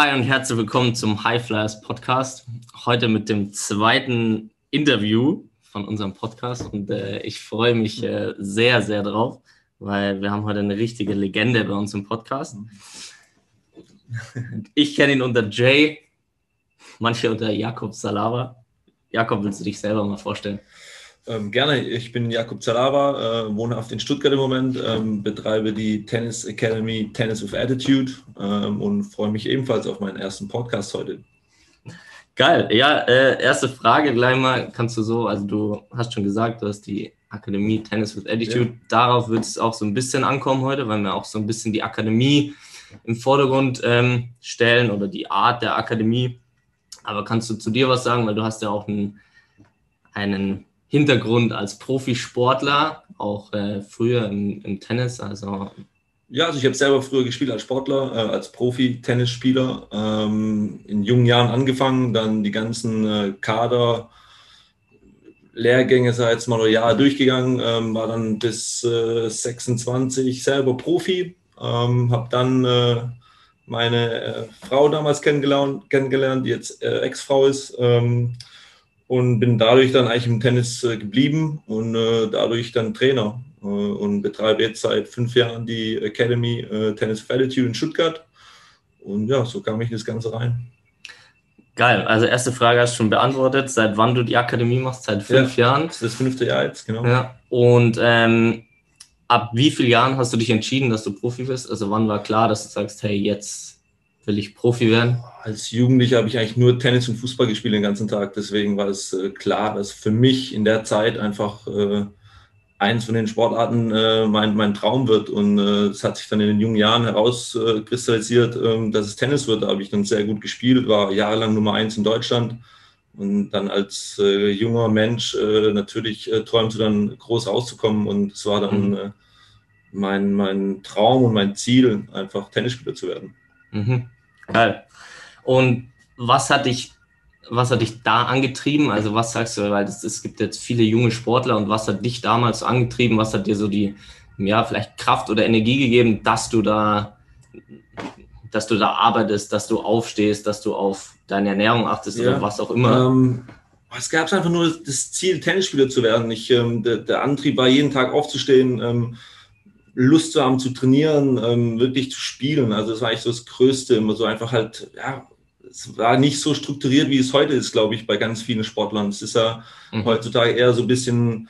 Hi und herzlich willkommen zum High Flyers Podcast. Heute mit dem zweiten Interview von unserem Podcast und äh, ich freue mich äh, sehr, sehr drauf, weil wir haben heute eine richtige Legende bei uns im Podcast. Ich kenne ihn unter Jay, manche unter Jakob Salava. Jakob, willst du dich selber mal vorstellen? Ähm, gerne, ich bin Jakob Zalava, äh, wohnhaft in Stuttgart im Moment, ähm, betreibe die Tennis Academy Tennis with Attitude ähm, und freue mich ebenfalls auf meinen ersten Podcast heute. Geil, ja, äh, erste Frage gleich mal, kannst du so, also du hast schon gesagt, du hast die Akademie Tennis with Attitude, ja. darauf wird es auch so ein bisschen ankommen heute, weil wir auch so ein bisschen die Akademie im Vordergrund ähm, stellen oder die Art der Akademie. Aber kannst du zu dir was sagen, weil du hast ja auch einen, einen Hintergrund als Profisportler, auch äh, früher im, im, Tennis. Also ja, also ich habe selber früher gespielt als Sportler, äh, als Profi-Tennisspieler. Ähm, in jungen Jahren angefangen, dann die ganzen äh, Kader. Lehrgänge, sei jetzt mal ein Jahr durchgegangen, ähm, war dann bis 26 äh, selber Profi, ähm, habe dann äh, meine äh, Frau damals kennengelernt, kennengelernt die jetzt Ex-Frau ist. Und bin dadurch dann eigentlich im Tennis äh, geblieben und äh, dadurch dann Trainer äh, und betreibe jetzt seit fünf Jahren die Academy Tennis Attitude in Stuttgart. Und ja, so kam ich in das Ganze rein. Geil, also erste Frage hast du schon beantwortet. Seit wann du die Akademie machst? Seit fünf ja, Jahren? Das ist das fünfte Jahr jetzt, genau. Ja. Und ähm, ab wie vielen Jahren hast du dich entschieden, dass du Profi bist? Also wann war klar, dass du sagst, hey, jetzt will ich Profi werden? Als Jugendlicher habe ich eigentlich nur Tennis und Fußball gespielt den ganzen Tag. Deswegen war es äh, klar, dass für mich in der Zeit einfach äh, eins von den Sportarten äh, mein, mein Traum wird. Und äh, es hat sich dann in den jungen Jahren herauskristallisiert, ähm, dass es Tennis wird. Da habe ich dann sehr gut gespielt, war jahrelang Nummer eins in Deutschland. Und dann als junger Mensch natürlich äh, träumte dann groß rauszukommen. Und es war dann mhm. mein, mein Traum und mein Ziel, einfach Tennisspieler zu werden. Mhm. Geil. Und was hat dich, was hat dich da angetrieben? Also was sagst du, weil es, es gibt jetzt viele junge Sportler und was hat dich damals angetrieben? Was hat dir so die, ja, vielleicht Kraft oder Energie gegeben, dass du da, dass du da arbeitest, dass du aufstehst, dass du auf deine Ernährung achtest ja. oder was auch immer? Ähm, es gab einfach nur das Ziel, Tennisspieler zu werden. Ich, ähm, der, der, Antrieb war, jeden Tag aufzustehen, ähm, Lust zu haben zu trainieren, ähm, wirklich zu spielen. Also das war eigentlich so das Größte, immer so einfach halt, ja, es war nicht so strukturiert, wie es heute ist, glaube ich, bei ganz vielen Sportlern. Es ist ja mhm. heutzutage eher so ein bisschen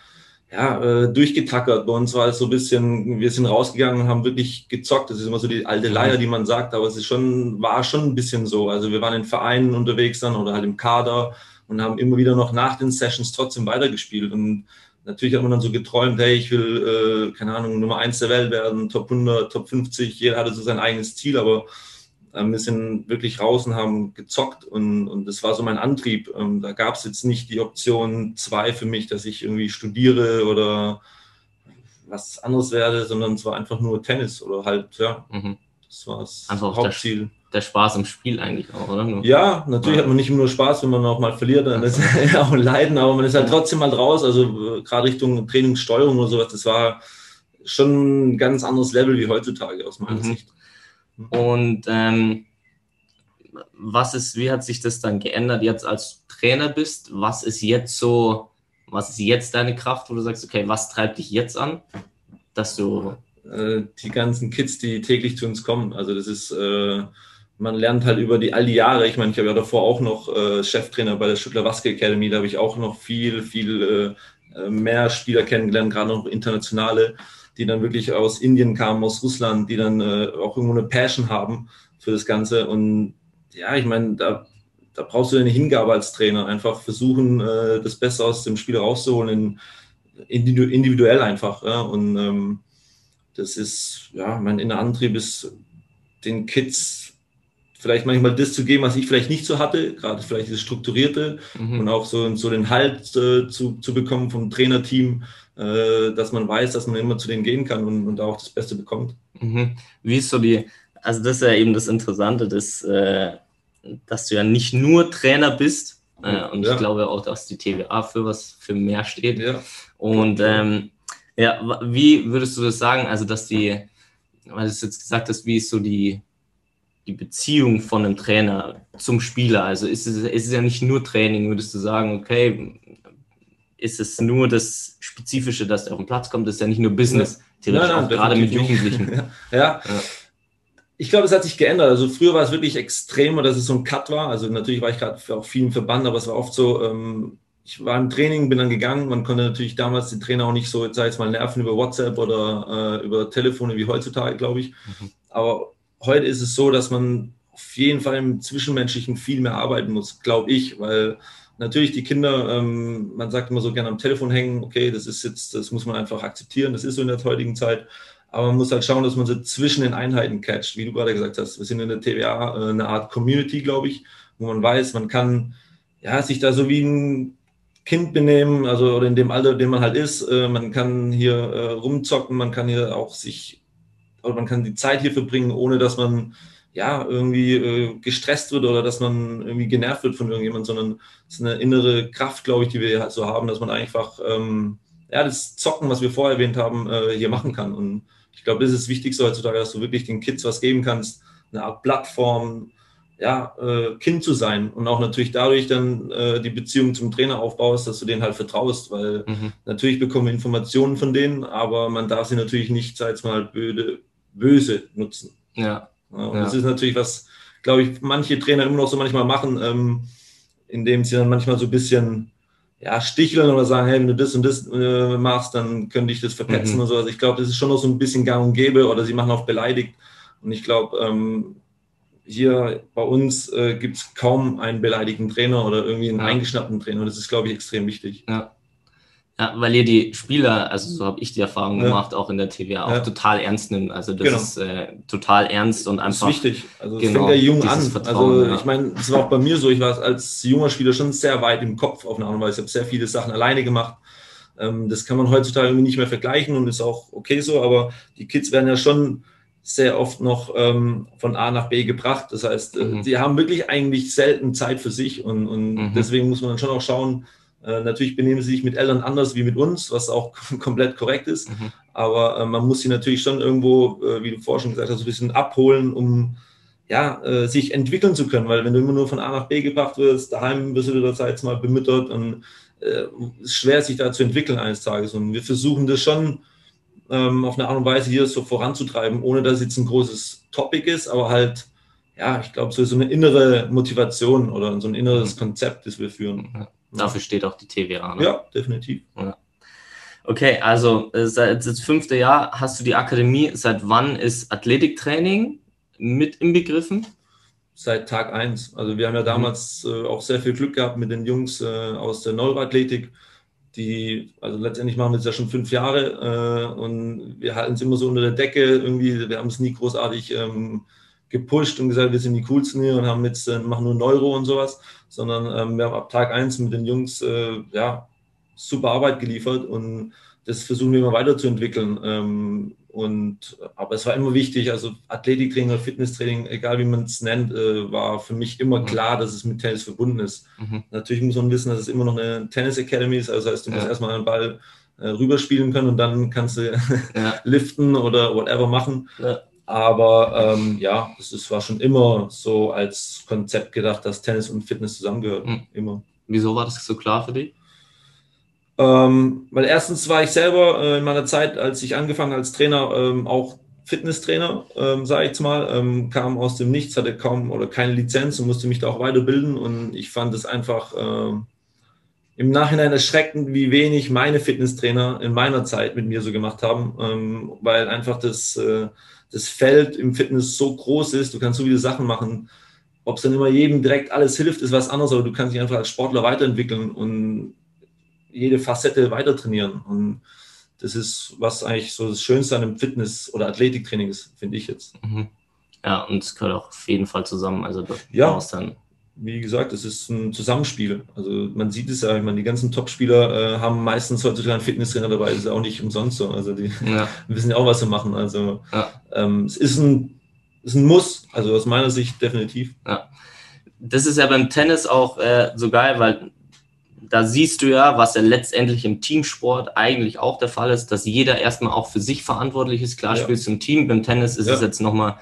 ja, äh, durchgetackert. Bei uns war es so ein bisschen, wir sind rausgegangen und haben wirklich gezockt. Das ist immer so die alte Leier, die man sagt, aber es ist schon, war schon ein bisschen so. Also wir waren in Vereinen unterwegs dann oder halt im Kader und haben immer wieder noch nach den Sessions trotzdem weitergespielt. Und Natürlich hat man dann so geträumt, hey, ich will, äh, keine Ahnung, Nummer eins der Welt werden, Top 100, Top 50, jeder hatte so sein eigenes Ziel, aber ähm, wir sind wirklich raus und haben gezockt und, und das war so mein Antrieb. Ähm, da gab es jetzt nicht die Option zwei für mich, dass ich irgendwie studiere oder was anderes werde, sondern es war einfach nur Tennis oder halt, ja, mhm. das war das Hauptziel der Spaß im Spiel eigentlich auch, oder? Ja, natürlich hat man nicht nur Spaß, wenn man auch mal verliert, dann ist ja auch ein Leiden, aber man ist halt trotzdem mal raus, also äh, gerade Richtung Trainingssteuerung oder sowas, das war schon ein ganz anderes Level wie heutzutage aus meiner mhm. Sicht. Und ähm, was ist, wie hat sich das dann geändert jetzt als Trainer bist? Was ist jetzt so, was ist jetzt deine Kraft, wo du sagst, okay, was treibt dich jetzt an, dass du äh, die ganzen Kids, die täglich zu uns kommen. Also das ist äh, man lernt halt über die all die Jahre, ich meine, ich habe ja davor auch noch äh, Cheftrainer bei der Stuttgart Waske Academy, da habe ich auch noch viel, viel äh, mehr Spieler kennengelernt, gerade noch internationale, die dann wirklich aus Indien kamen, aus Russland, die dann äh, auch irgendwo eine Passion haben für das Ganze. Und ja, ich meine, da, da brauchst du eine Hingabe als Trainer, einfach versuchen, äh, das Beste aus dem Spiel rauszuholen, in, individuell einfach. Ja? Und ähm, das ist, ja, mein innerer Antrieb ist, den Kids vielleicht manchmal das zu geben, was ich vielleicht nicht so hatte, gerade vielleicht dieses Strukturierte mhm. und auch so, so den Halt äh, zu, zu bekommen vom Trainerteam, äh, dass man weiß, dass man immer zu denen gehen kann und, und auch das Beste bekommt. Mhm. Wie ist so die, also das ist ja eben das Interessante, dass, äh, dass du ja nicht nur Trainer bist äh, und ja. ich glaube auch, dass die TVA für was für mehr steht. Ja. Und ähm, ja, wie würdest du das sagen, also dass die, weil du es jetzt gesagt hast, wie ist so die die Beziehung von einem Trainer zum Spieler? Also ist es, ist es ja nicht nur Training, würdest du sagen, okay, ist es nur das Spezifische, dass er auf den Platz kommt, das ist ja nicht nur Business, theoretisch nein, nein, auch gerade mit Jugendlichen. ja. ja. Ich glaube, es hat sich geändert. Also früher war es wirklich extremer, dass es so ein Cut war. Also natürlich war ich gerade auch vielen Verband, aber es war oft so, ähm, ich war im Training, bin dann gegangen. Man konnte natürlich damals den Trainer auch nicht so, jetzt sag ich mal, nerven über WhatsApp oder äh, über Telefone wie heutzutage, glaube ich. Mhm. Aber heute ist es so, dass man auf jeden Fall im Zwischenmenschlichen viel mehr arbeiten muss, glaube ich, weil natürlich die Kinder, ähm, man sagt immer so gerne am Telefon hängen, okay, das ist jetzt, das muss man einfach akzeptieren, das ist so in der heutigen Zeit. Aber man muss halt schauen, dass man sie zwischen den Einheiten catcht, wie du gerade gesagt hast. Wir sind in der TVA äh, eine Art Community, glaube ich, wo man weiß, man kann ja, sich da so wie ein Kind benehmen, also oder in dem Alter, in dem man halt ist. Äh, man kann hier äh, rumzocken, man kann hier auch sich, oder man kann die Zeit hier verbringen, ohne dass man ja irgendwie äh, gestresst wird oder dass man irgendwie genervt wird von irgendjemand, sondern es ist eine innere Kraft, glaube ich, die wir halt so haben, dass man einfach ähm, ja, das Zocken, was wir vorher erwähnt haben, äh, hier machen kann. Und ich glaube, das ist das Wichtigste heutzutage, dass du wirklich den Kids was geben kannst, eine Art Plattform, ja, äh, Kind zu sein und auch natürlich dadurch dann äh, die Beziehung zum Trainer aufbaust, dass du denen halt vertraust, weil mhm. natürlich bekommen wir Informationen von denen, aber man darf sie natürlich nicht, sag ich mal, böde, böse nutzen. Ja. ja das ist natürlich was, glaube ich, manche Trainer immer noch so manchmal machen, ähm, indem sie dann manchmal so ein bisschen ja, sticheln oder sagen, hey, wenn du das und das äh, machst, dann könnte ich das verpetzen mhm. und so. Also ich glaube, das ist schon noch so ein bisschen gang und gäbe oder sie machen auch beleidigt. Und ich glaube, ähm, hier bei uns äh, gibt es kaum einen beleidigten Trainer oder irgendwie einen ja. eingeschnappten Trainer. Das ist, glaube ich, extrem wichtig. Ja. Ja. weil ihr die Spieler, also so habe ich die Erfahrung ja. gemacht, auch in der TVA, auch total ernst nimmt. Also das genau. ist äh, total ernst und einfach. Das ist wichtig. Also es genau, fängt ja jung an. Also ich meine, es war auch bei mir so, ich war als junger Spieler schon sehr weit im Kopf auf eine Art und Weise. Ich habe sehr viele Sachen alleine gemacht. Ähm, das kann man heutzutage irgendwie nicht mehr vergleichen und ist auch okay so, aber die Kids werden ja schon sehr oft noch ähm, von A nach B gebracht. Das heißt, äh, mhm. sie haben wirklich eigentlich selten Zeit für sich und, und mhm. deswegen muss man dann schon auch schauen, äh, natürlich benehmen sie sich mit Eltern anders wie mit uns, was auch komplett korrekt ist, mhm. aber äh, man muss sie natürlich schon irgendwo, äh, wie du vorher schon gesagt hast, ein bisschen abholen, um ja, äh, sich entwickeln zu können, weil wenn du immer nur von A nach B gebracht wirst, daheim wirst du wieder jetzt mal bemüttert und äh, es ist schwer, sich da zu entwickeln eines Tages und wir versuchen das schon ähm, auf eine Art und Weise hier so voranzutreiben, ohne dass es jetzt ein großes Topic ist, aber halt, ja, ich glaube, so, so eine innere Motivation oder so ein inneres Konzept, das wir führen. Ja. Dafür steht auch die TVA. Ne? Ja, definitiv. Ja. Okay, also äh, seit das fünfte Jahr hast du die Akademie. Seit wann ist Athletiktraining mit inbegriffen? Seit Tag 1. Also wir haben ja mhm. damals mhm. äh, auch sehr viel Glück gehabt mit den Jungs äh, aus der Neuroathletik die, also letztendlich machen wir es ja schon fünf Jahre äh, und wir halten es immer so unter der Decke irgendwie, wir haben es nie großartig ähm, gepusht und gesagt, wir sind die coolsten hier und haben jetzt, äh, machen nur Neuro und sowas, sondern ähm, wir haben ab Tag eins mit den Jungs, äh, ja, super Arbeit geliefert und das versuchen wir immer weiterzuentwickeln. Ähm, und, aber es war immer wichtig, also Athletiktraining oder Fitnesstraining, egal wie man es nennt, äh, war für mich immer mhm. klar, dass es mit Tennis verbunden ist. Mhm. Natürlich muss man wissen, dass es immer noch eine Tennis Academy ist, also das heißt, du ja. musst erstmal einen Ball äh, rüberspielen können und dann kannst du ja. liften oder whatever machen. Ja. Aber ähm, ja, es war schon immer so als Konzept gedacht, dass Tennis und Fitness zusammengehören. Mhm. Immer. Wieso war das so klar für dich? Ähm, weil erstens war ich selber äh, in meiner Zeit, als ich angefangen als Trainer, ähm, auch Fitnesstrainer, ähm, sage ich jetzt mal, ähm, kam aus dem Nichts, hatte kaum oder keine Lizenz und musste mich da auch weiterbilden. Und ich fand es einfach ähm, im Nachhinein erschreckend, wie wenig meine Fitnesstrainer in meiner Zeit mit mir so gemacht haben, ähm, weil einfach das, äh, das Feld im Fitness so groß ist. Du kannst so viele Sachen machen. Ob es dann immer jedem direkt alles hilft, ist was anderes, aber du kannst dich einfach als Sportler weiterentwickeln und jede Facette weiter trainieren. Und das ist, was eigentlich so das Schönste an einem Fitness- oder Athletiktraining ist, finde ich jetzt. Mhm. Ja, und es gehört auch auf jeden Fall zusammen. Also ja, dann wie gesagt, es ist ein Zusammenspiel. Also man sieht es ja, ich meine, die ganzen Topspieler äh, haben meistens heutzutage einen Fitnesstrainer dabei, das ist auch nicht umsonst so. Also die ja. wissen ja auch, was sie machen. Also ja. ähm, es ist ein, ist ein Muss, also aus meiner Sicht definitiv. Ja. Das ist ja beim Tennis auch äh, so geil, weil da siehst du ja, was ja letztendlich im Teamsport eigentlich auch der Fall ist, dass jeder erstmal auch für sich verantwortlich ist. Klar ja. spielst du im Team, beim Tennis ist ja. es jetzt nochmal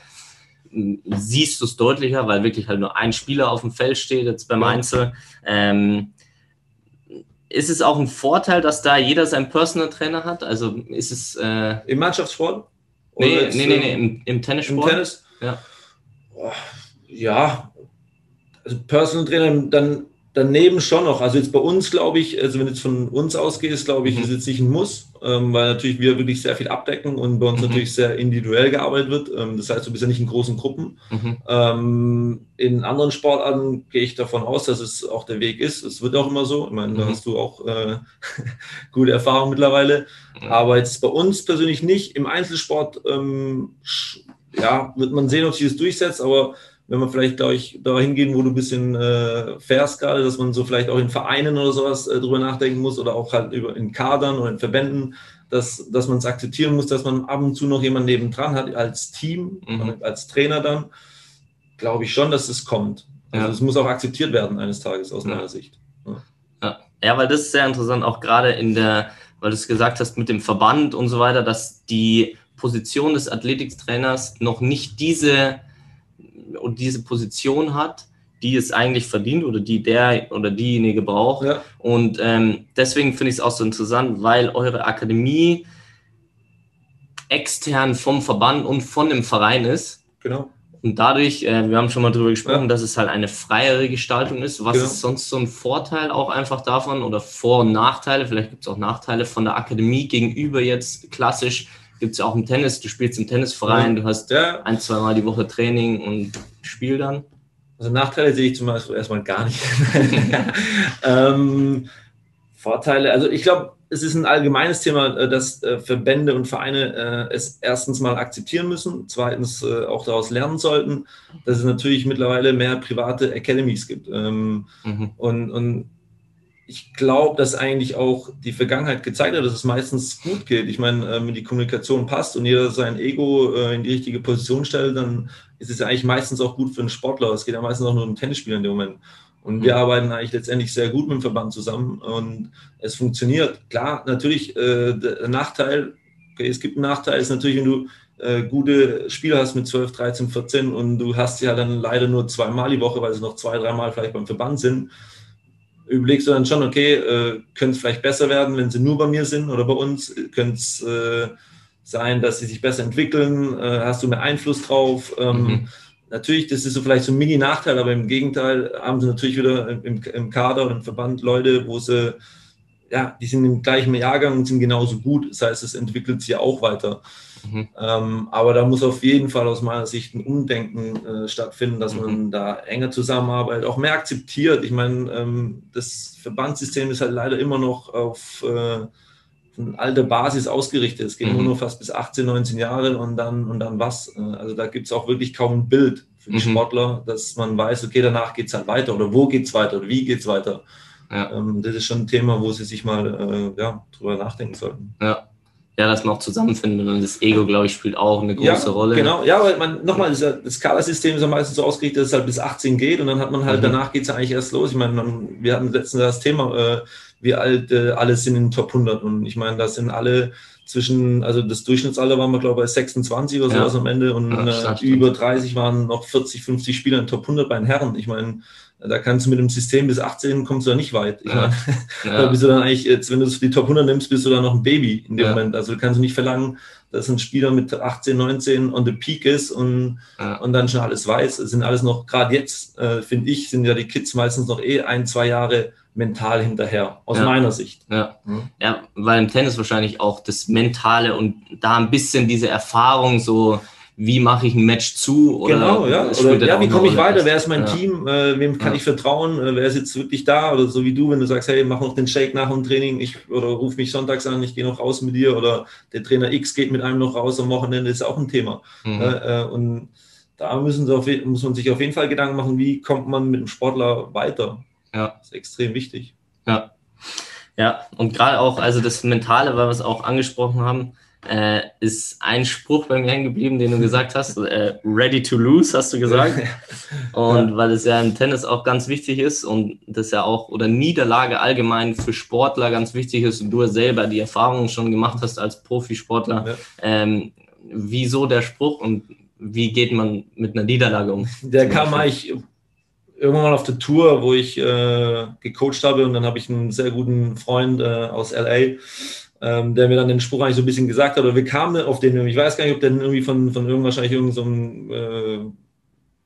siehst du es deutlicher, weil wirklich halt nur ein Spieler auf dem Feld steht, jetzt beim Einzel. Ähm, ist es auch ein Vorteil, dass da jeder seinen Personal Trainer hat? Also ist es. Äh, Im Mannschaftssport? Nee, nee, nee, nee, im, im Tennissport. Im Tennis? Ja. ja, also Personal Trainer, dann daneben schon noch. Also jetzt bei uns, glaube ich, also wenn jetzt von uns ausgeht, glaube ich, mhm. ist jetzt nicht ein Muss, ähm, weil natürlich wir wirklich sehr viel abdecken und bei uns mhm. natürlich sehr individuell gearbeitet wird. Ähm, das heißt, du bist ja nicht in großen Gruppen. Mhm. Ähm, in anderen Sportarten gehe ich davon aus, dass es auch der Weg ist. Es wird auch immer so. Ich meine, da mhm. hast du auch äh, gute Erfahrung mittlerweile. Mhm. Aber jetzt bei uns persönlich nicht. Im Einzelsport, ähm, ja, wird man sehen, ob sich das durchsetzt, aber wenn man vielleicht, glaube ich, da hingehen, wo du ein bisschen äh, fährst gerade, dass man so vielleicht auch in Vereinen oder sowas äh, drüber nachdenken muss oder auch halt über in Kadern oder in Verbänden, dass, dass man es akzeptieren muss, dass man ab und zu noch jemanden nebendran hat als Team, mhm. als Trainer dann, glaube ich schon, dass es kommt. Also es muss auch akzeptiert werden eines Tages aus ja. meiner Sicht. Ja. ja. Ja. weil das ist sehr interessant, auch gerade in der, weil du es gesagt hast, mit dem Verband und so weiter, dass die Position des Athletiktrainers noch nicht diese und diese Position hat, die es eigentlich verdient oder die der oder diejenige braucht. Ja. Und ähm, deswegen finde ich es auch so interessant, weil eure Akademie extern vom Verband und von dem Verein ist. Genau. Und dadurch, äh, wir haben schon mal darüber gesprochen, ja. dass es halt eine freiere Gestaltung ist. Was genau. ist sonst so ein Vorteil auch einfach davon oder Vor- und Nachteile? Vielleicht gibt es auch Nachteile von der Akademie gegenüber jetzt klassisch gibt es ja auch im Tennis, du spielst im Tennisverein, du hast ja. ein, zwei Mal die Woche Training und Spiel dann. Also Nachteile sehe ich zum Beispiel erstmal gar nicht. ähm, Vorteile, also ich glaube, es ist ein allgemeines Thema, äh, dass äh, Verbände und Vereine äh, es erstens mal akzeptieren müssen, zweitens auch daraus lernen sollten, dass es natürlich mittlerweile mehr private Academies gibt. Ähm, mhm. Und, und ich glaube, dass eigentlich auch die Vergangenheit gezeigt hat, dass es meistens gut geht. Ich meine, wenn die Kommunikation passt und jeder sein Ego in die richtige Position stellt, dann ist es ja eigentlich meistens auch gut für einen Sportler. Es geht ja meistens auch nur um Tennisspieler in dem Moment. Und wir mhm. arbeiten eigentlich letztendlich sehr gut mit dem Verband zusammen und es funktioniert. Klar, natürlich, äh, der Nachteil, okay, es gibt einen Nachteil, ist natürlich, wenn du äh, gute Spieler hast mit 12, 13, 14 und du hast ja dann leider nur zweimal die Woche, weil sie noch zwei, dreimal vielleicht beim Verband sind, überlegst du dann schon, okay, äh, könnte es vielleicht besser werden, wenn sie nur bei mir sind oder bei uns, könnte es äh, sein, dass sie sich besser entwickeln, äh, hast du mehr Einfluss drauf. Ähm, mhm. Natürlich, das ist so vielleicht so ein Mini-Nachteil, aber im Gegenteil haben sie natürlich wieder im, im Kader und im Verband Leute, wo sie, ja, die sind im gleichen Jahrgang und sind genauso gut. Das heißt, es entwickelt sich ja auch weiter. Mhm. Ähm, aber da muss auf jeden Fall aus meiner Sicht ein Umdenken äh, stattfinden, dass mhm. man da enger zusammenarbeitet, auch mehr akzeptiert. Ich meine, ähm, das Verbandssystem ist halt leider immer noch auf äh, eine alte Basis ausgerichtet. Es geht mhm. nur fast bis 18, 19 Jahre und dann, und dann was. Äh, also da gibt es auch wirklich kaum ein Bild für die mhm. Sportler, dass man weiß, okay, danach geht es halt weiter oder wo geht es weiter oder wie geht es weiter. Ja. Ähm, das ist schon ein Thema, wo sie sich mal äh, ja, drüber nachdenken sollten. Ja ja, dass man auch zusammenfindet und das Ego, glaube ich, spielt auch eine große ja, Rolle. Genau, ja, weil man nochmal, das, das Skala-System ist ja meistens so ausgerichtet, dass es halt bis 18 geht und dann hat man halt, mhm. danach geht es ja eigentlich erst los. Ich meine, man, wir hatten letztens das Thema, äh, wie alt äh, alle sind in den Top 100 und ich meine, da sind alle zwischen, also das Durchschnittsalter waren wir, glaube ich, bei 26 oder sowas ja. am Ende und ja, äh, über 30 waren noch 40, 50 Spieler in Top 100 bei den Herren. Ich meine, da kannst du mit dem System bis 18 kommst du da nicht weit. Ich ja. meine, ja. da bist du dann eigentlich, jetzt, wenn du die Top 100 nimmst, bist du dann noch ein Baby in dem ja. Moment. Also du kannst nicht verlangen, dass ein Spieler mit 18, 19 on the peak ist und, und dann schon alles weiß. Es sind alles noch, gerade jetzt, äh, finde ich, sind ja die Kids meistens noch eh ein, zwei Jahre mental hinterher, aus meiner Sicht. Ja. ja, weil im Tennis wahrscheinlich auch das Mentale und da ein bisschen diese Erfahrung so wie mache ich ein Match zu? Oder genau, ja. Oder, ja, wie komme ich weiter? Wer ist mein ja. Team? Äh, wem kann ja. ich vertrauen? Äh, wer ist jetzt wirklich da? Oder so wie du, wenn du sagst, hey, mach noch den Shake nach dem Training, ich, oder ruf mich sonntags an, ich gehe noch raus mit dir, oder der Trainer X geht mit einem noch raus am Wochenende, ist auch ein Thema. Mhm. Äh, und da müssen sie auf, muss man sich auf jeden Fall Gedanken machen, wie kommt man mit dem Sportler weiter? Ja. Das ist extrem wichtig. Ja. Ja, und gerade auch, also das Mentale, weil wir es auch angesprochen haben, äh, ist ein Spruch bei mir hängen geblieben, den du gesagt hast. Äh, ready to lose, hast du gesagt. Und weil es ja im Tennis auch ganz wichtig ist und das ja auch, oder Niederlage allgemein für Sportler ganz wichtig ist und du selber die Erfahrungen schon gemacht hast als Profisportler. Ja. Ähm, wieso der Spruch und wie geht man mit einer Niederlage um? Der kam eigentlich irgendwann mal auf der Tour, wo ich äh, gecoacht habe und dann habe ich einen sehr guten Freund äh, aus LA, ähm, der mir dann den Spruch eigentlich so ein bisschen gesagt hat, oder wir kamen auf den, ich weiß gar nicht, ob der irgendwie von, von irgend wahrscheinlich irgendeinem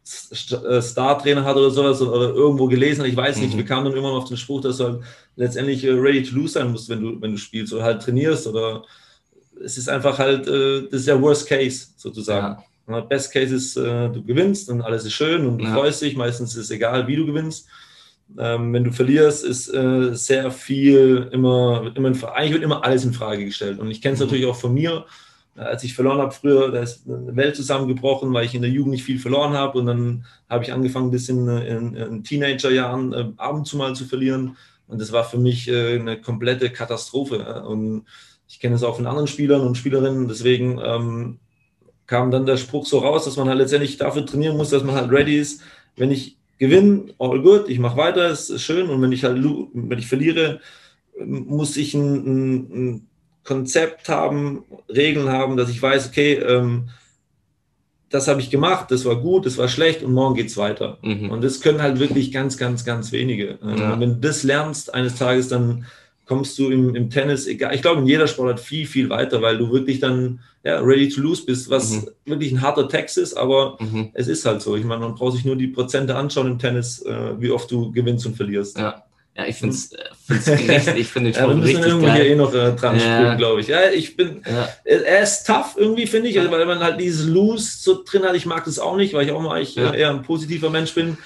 so äh, äh, Star-Trainer hat oder sowas oder irgendwo gelesen, ich weiß nicht, mhm. wir kamen dann irgendwann auf den Spruch, dass du halt letztendlich äh, ready to lose sein musst, wenn du, wenn du spielst oder halt trainierst oder es ist einfach halt, das ist ja Worst Case sozusagen. Ja. Best Case ist, äh, du gewinnst und alles ist schön und du ja. freust dich. Meistens ist es egal, wie du gewinnst. Ähm, wenn du verlierst, ist äh, sehr viel immer, immer in, eigentlich wird immer alles in Frage gestellt. Und ich kenne es mhm. natürlich auch von mir. Als ich verloren habe früher, da ist eine Welt zusammengebrochen, weil ich in der Jugend nicht viel verloren habe. Und dann habe ich angefangen, ein bisschen in, in Teenagerjahren äh, ab und zu mal zu verlieren. Und das war für mich äh, eine komplette Katastrophe. Und ich kenne es auch von anderen Spielern und Spielerinnen. Deswegen ähm, kam dann der Spruch so raus, dass man halt letztendlich dafür trainieren muss, dass man halt ready ist. Wenn ich gewinne, all good, ich mache weiter, ist schön. Und wenn ich halt, wenn ich verliere, muss ich ein, ein, ein Konzept haben, Regeln haben, dass ich weiß, okay, ähm, das habe ich gemacht, das war gut, das war schlecht und morgen geht es weiter. Mhm. Und das können halt wirklich ganz, ganz, ganz wenige. Ja. Und wenn du das lernst eines Tages, dann kommst du im, im Tennis, egal, ich glaube in jeder Sportart viel, viel weiter, weil du wirklich dann ja, ready to lose bist, was mhm. wirklich ein harter Text ist, aber mhm. es ist halt so. Ich meine, man braucht sich nur die Prozente anschauen im Tennis, äh, wie oft du gewinnst und verlierst. Ja. Ja, ich finde es mhm. richtig, ich finde den Sport ja, wir richtig irgendwie geil. hier eh noch äh, dran ja. glaube ich. Ja, ich bin, ja. er ist tough irgendwie, finde ich, also, weil man halt dieses Loose so drin hat. Ich mag das auch nicht, weil ich auch mal eigentlich ja. eher ein positiver Mensch bin.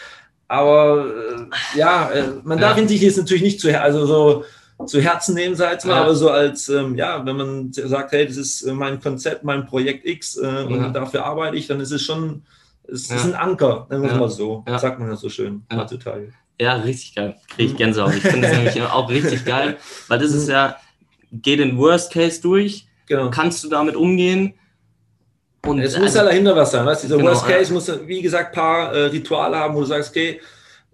Aber äh, ja, äh, man darf ihn sich jetzt natürlich nicht zu, also so, zu Herzen nehmen, sag ich mal, ja. aber so als, ähm, ja, wenn man sagt, hey, das ist äh, mein Konzept, mein Projekt X äh, ja. und dafür arbeite ich, dann ist es schon, es ja. ist ein Anker, nennen wir es mal so, sagt man ja so schön heutzutage. Ja, richtig geil. Kriege ich Gänsehaut. Ich finde das nämlich auch richtig geil, weil das ist ja, geh den Worst Case durch, genau. kannst du damit umgehen. Und es muss ja dahinter was sein, weißt? Dieser genau, Worst Case muss, wie gesagt, ein paar äh, Rituale haben, wo du sagst, okay,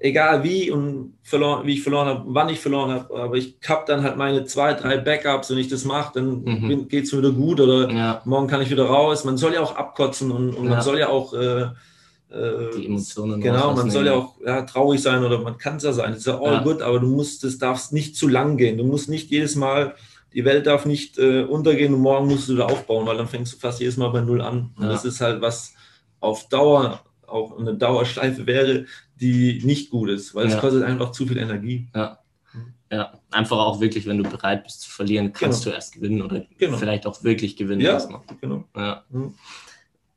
egal wie und verloren, wie ich verloren habe, wann ich verloren habe, aber ich habe dann halt meine zwei, drei Backups, wenn ich das mache, dann mhm. geht es mir wieder gut oder ja. morgen kann ich wieder raus. Man soll ja auch abkotzen und, und ja. man soll ja auch äh, äh die Emotionen. Genau, man soll ja auch ja, traurig sein oder man kann es ja sein. Das ist ja all good, aber du musst, das darfst nicht zu lang gehen. Du musst nicht jedes Mal, die Welt darf nicht äh, untergehen und morgen musst du wieder aufbauen, weil dann fängst du fast jedes Mal bei Null an. Und das ist halt was auf Dauer auch eine Dauerschleife wäre, die nicht gut ist, weil es kostet einfach zu viel Energie. Ja. Ja, einfach auch wirklich, wenn du bereit bist zu verlieren, kannst genau. du erst gewinnen oder genau. vielleicht auch wirklich gewinnen. Ja, genau. Ja. Mhm.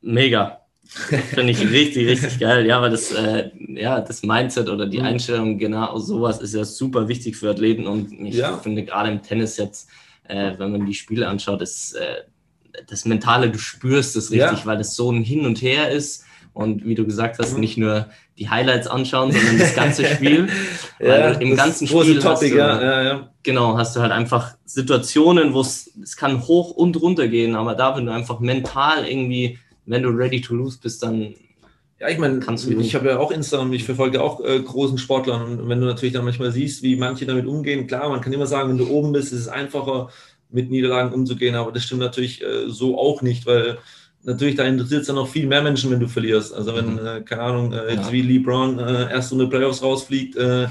Mega. Finde ich richtig, richtig geil. Ja, weil das, äh, ja, das Mindset oder die mhm. Einstellung, genau sowas ist ja super wichtig für Athleten und ich ja. finde gerade im Tennis jetzt, äh, wenn man die Spiele anschaut, ist äh, das Mentale, du spürst es richtig, ja. weil das so ein Hin und Her ist und wie du gesagt hast, nicht nur die Highlights anschauen, sondern das ganze Spiel. ja, im ganzen Spiel Topic, hast du, ja, ja, genau, hast du halt einfach Situationen, wo es, es kann hoch und runter gehen, aber da, wenn du einfach mental irgendwie, wenn du ready to lose bist, dann ja, ich meine, ich habe ja auch Instagram, ich verfolge auch äh, großen Sportlern und wenn du natürlich dann manchmal siehst, wie manche damit umgehen, klar, man kann immer sagen, wenn du oben bist, ist es einfacher, mit Niederlagen umzugehen, aber das stimmt natürlich äh, so auch nicht, weil natürlich, da interessiert es dann noch viel mehr Menschen, wenn du verlierst. Also wenn, mhm. äh, keine Ahnung, äh, jetzt ja. wie LeBron äh, erst so eine Playoffs rausfliegt, äh, äh,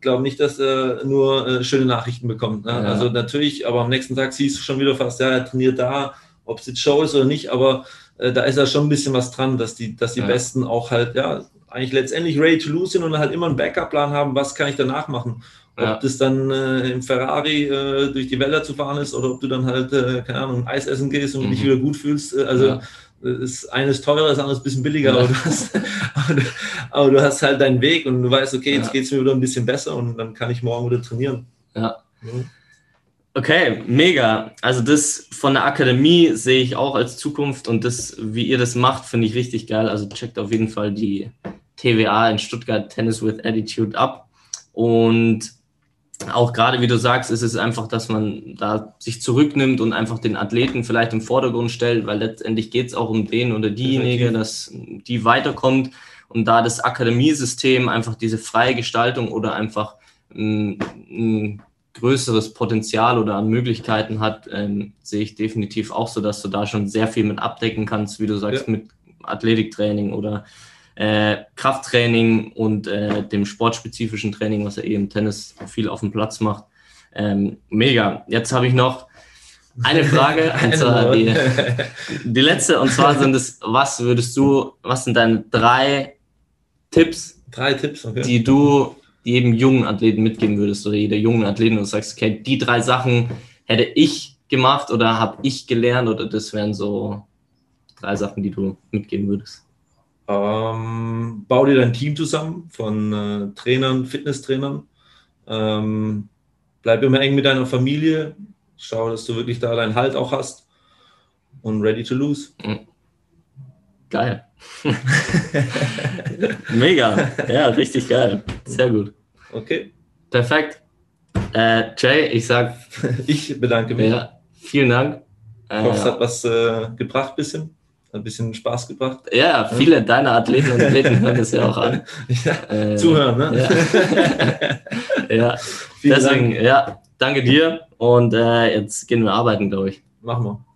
glaube nicht, dass er nur äh, schöne Nachrichten bekommt. Ne? Ja. Also natürlich, aber am nächsten Tag siehst du schon wieder fast, ja, er trainiert da, ob es jetzt Show ist oder nicht, aber äh, da ist ja schon ein bisschen was dran, dass die, dass die ja. Besten auch halt, ja, eigentlich letztendlich ready to lose sind und halt immer einen Backup-Plan haben, was kann ich danach machen. Ob ja. das dann äh, im Ferrari äh, durch die Wälder zu fahren ist oder ob du dann halt, äh, keine Ahnung, Eis essen gehst und mhm. dich wieder gut fühlst. Äh, also ja. ist eines teurer, das andere ist ein bisschen billiger, ja. aber, du hast, aber, aber, du hast, halt deinen Weg und du weißt, okay, jetzt geht es mir wieder ein bisschen besser und dann kann ich morgen wieder trainieren. Ja. Okay, mega. Also das von der Akademie sehe ich auch als Zukunft und das, wie ihr das macht, finde ich richtig geil. Also checkt auf jeden Fall die TWA in Stuttgart Tennis with Attitude ab. Und auch gerade, wie du sagst, ist es einfach, dass man da sich zurücknimmt und einfach den Athleten vielleicht im Vordergrund stellt, weil letztendlich geht es auch um den oder diejenige, dass die weiterkommt und da das Akademiesystem einfach diese freie Gestaltung oder einfach ein, ein größeres Potenzial oder an Möglichkeiten hat, ähm, sehe ich definitiv auch so, dass du da schon sehr viel mit abdecken kannst, wie du sagst, ja. mit Athletiktraining oder äh, Krafttraining und äh, dem sportspezifischen Training, was er eben im Tennis viel auf dem Platz macht. Ähm, mega. Jetzt habe ich noch eine Frage, und zwar die, die letzte, und zwar sind es, was würdest du, was sind deine drei Tipps, drei Tipps okay. die du jedem jungen Athleten mitgeben würdest oder jeder jungen Athleten und sagst, okay, die drei Sachen hätte ich gemacht oder habe ich gelernt oder das wären so drei Sachen, die du mitgeben würdest? Ähm, bau dir dein Team zusammen von äh, Trainern, Fitnesstrainern. Ähm, bleib immer eng mit deiner Familie. Schau, dass du wirklich da deinen Halt auch hast. Und ready to lose. Mhm. Geil. Mega. Ja, richtig geil. Sehr gut. Okay. Perfekt. Äh, Jay, ich sag. ich bedanke mich. Ja, vielen Dank. Ich hoffe, es hat was äh, gebracht, bisschen ein bisschen Spaß gebracht. Ja, viele deiner Athleten und Athleten hören das ja auch an. Ja, äh, zuhören, ne? Ja, ja. deswegen, Dank. ja, danke dir und äh, jetzt gehen wir arbeiten, glaube ich. Machen wir.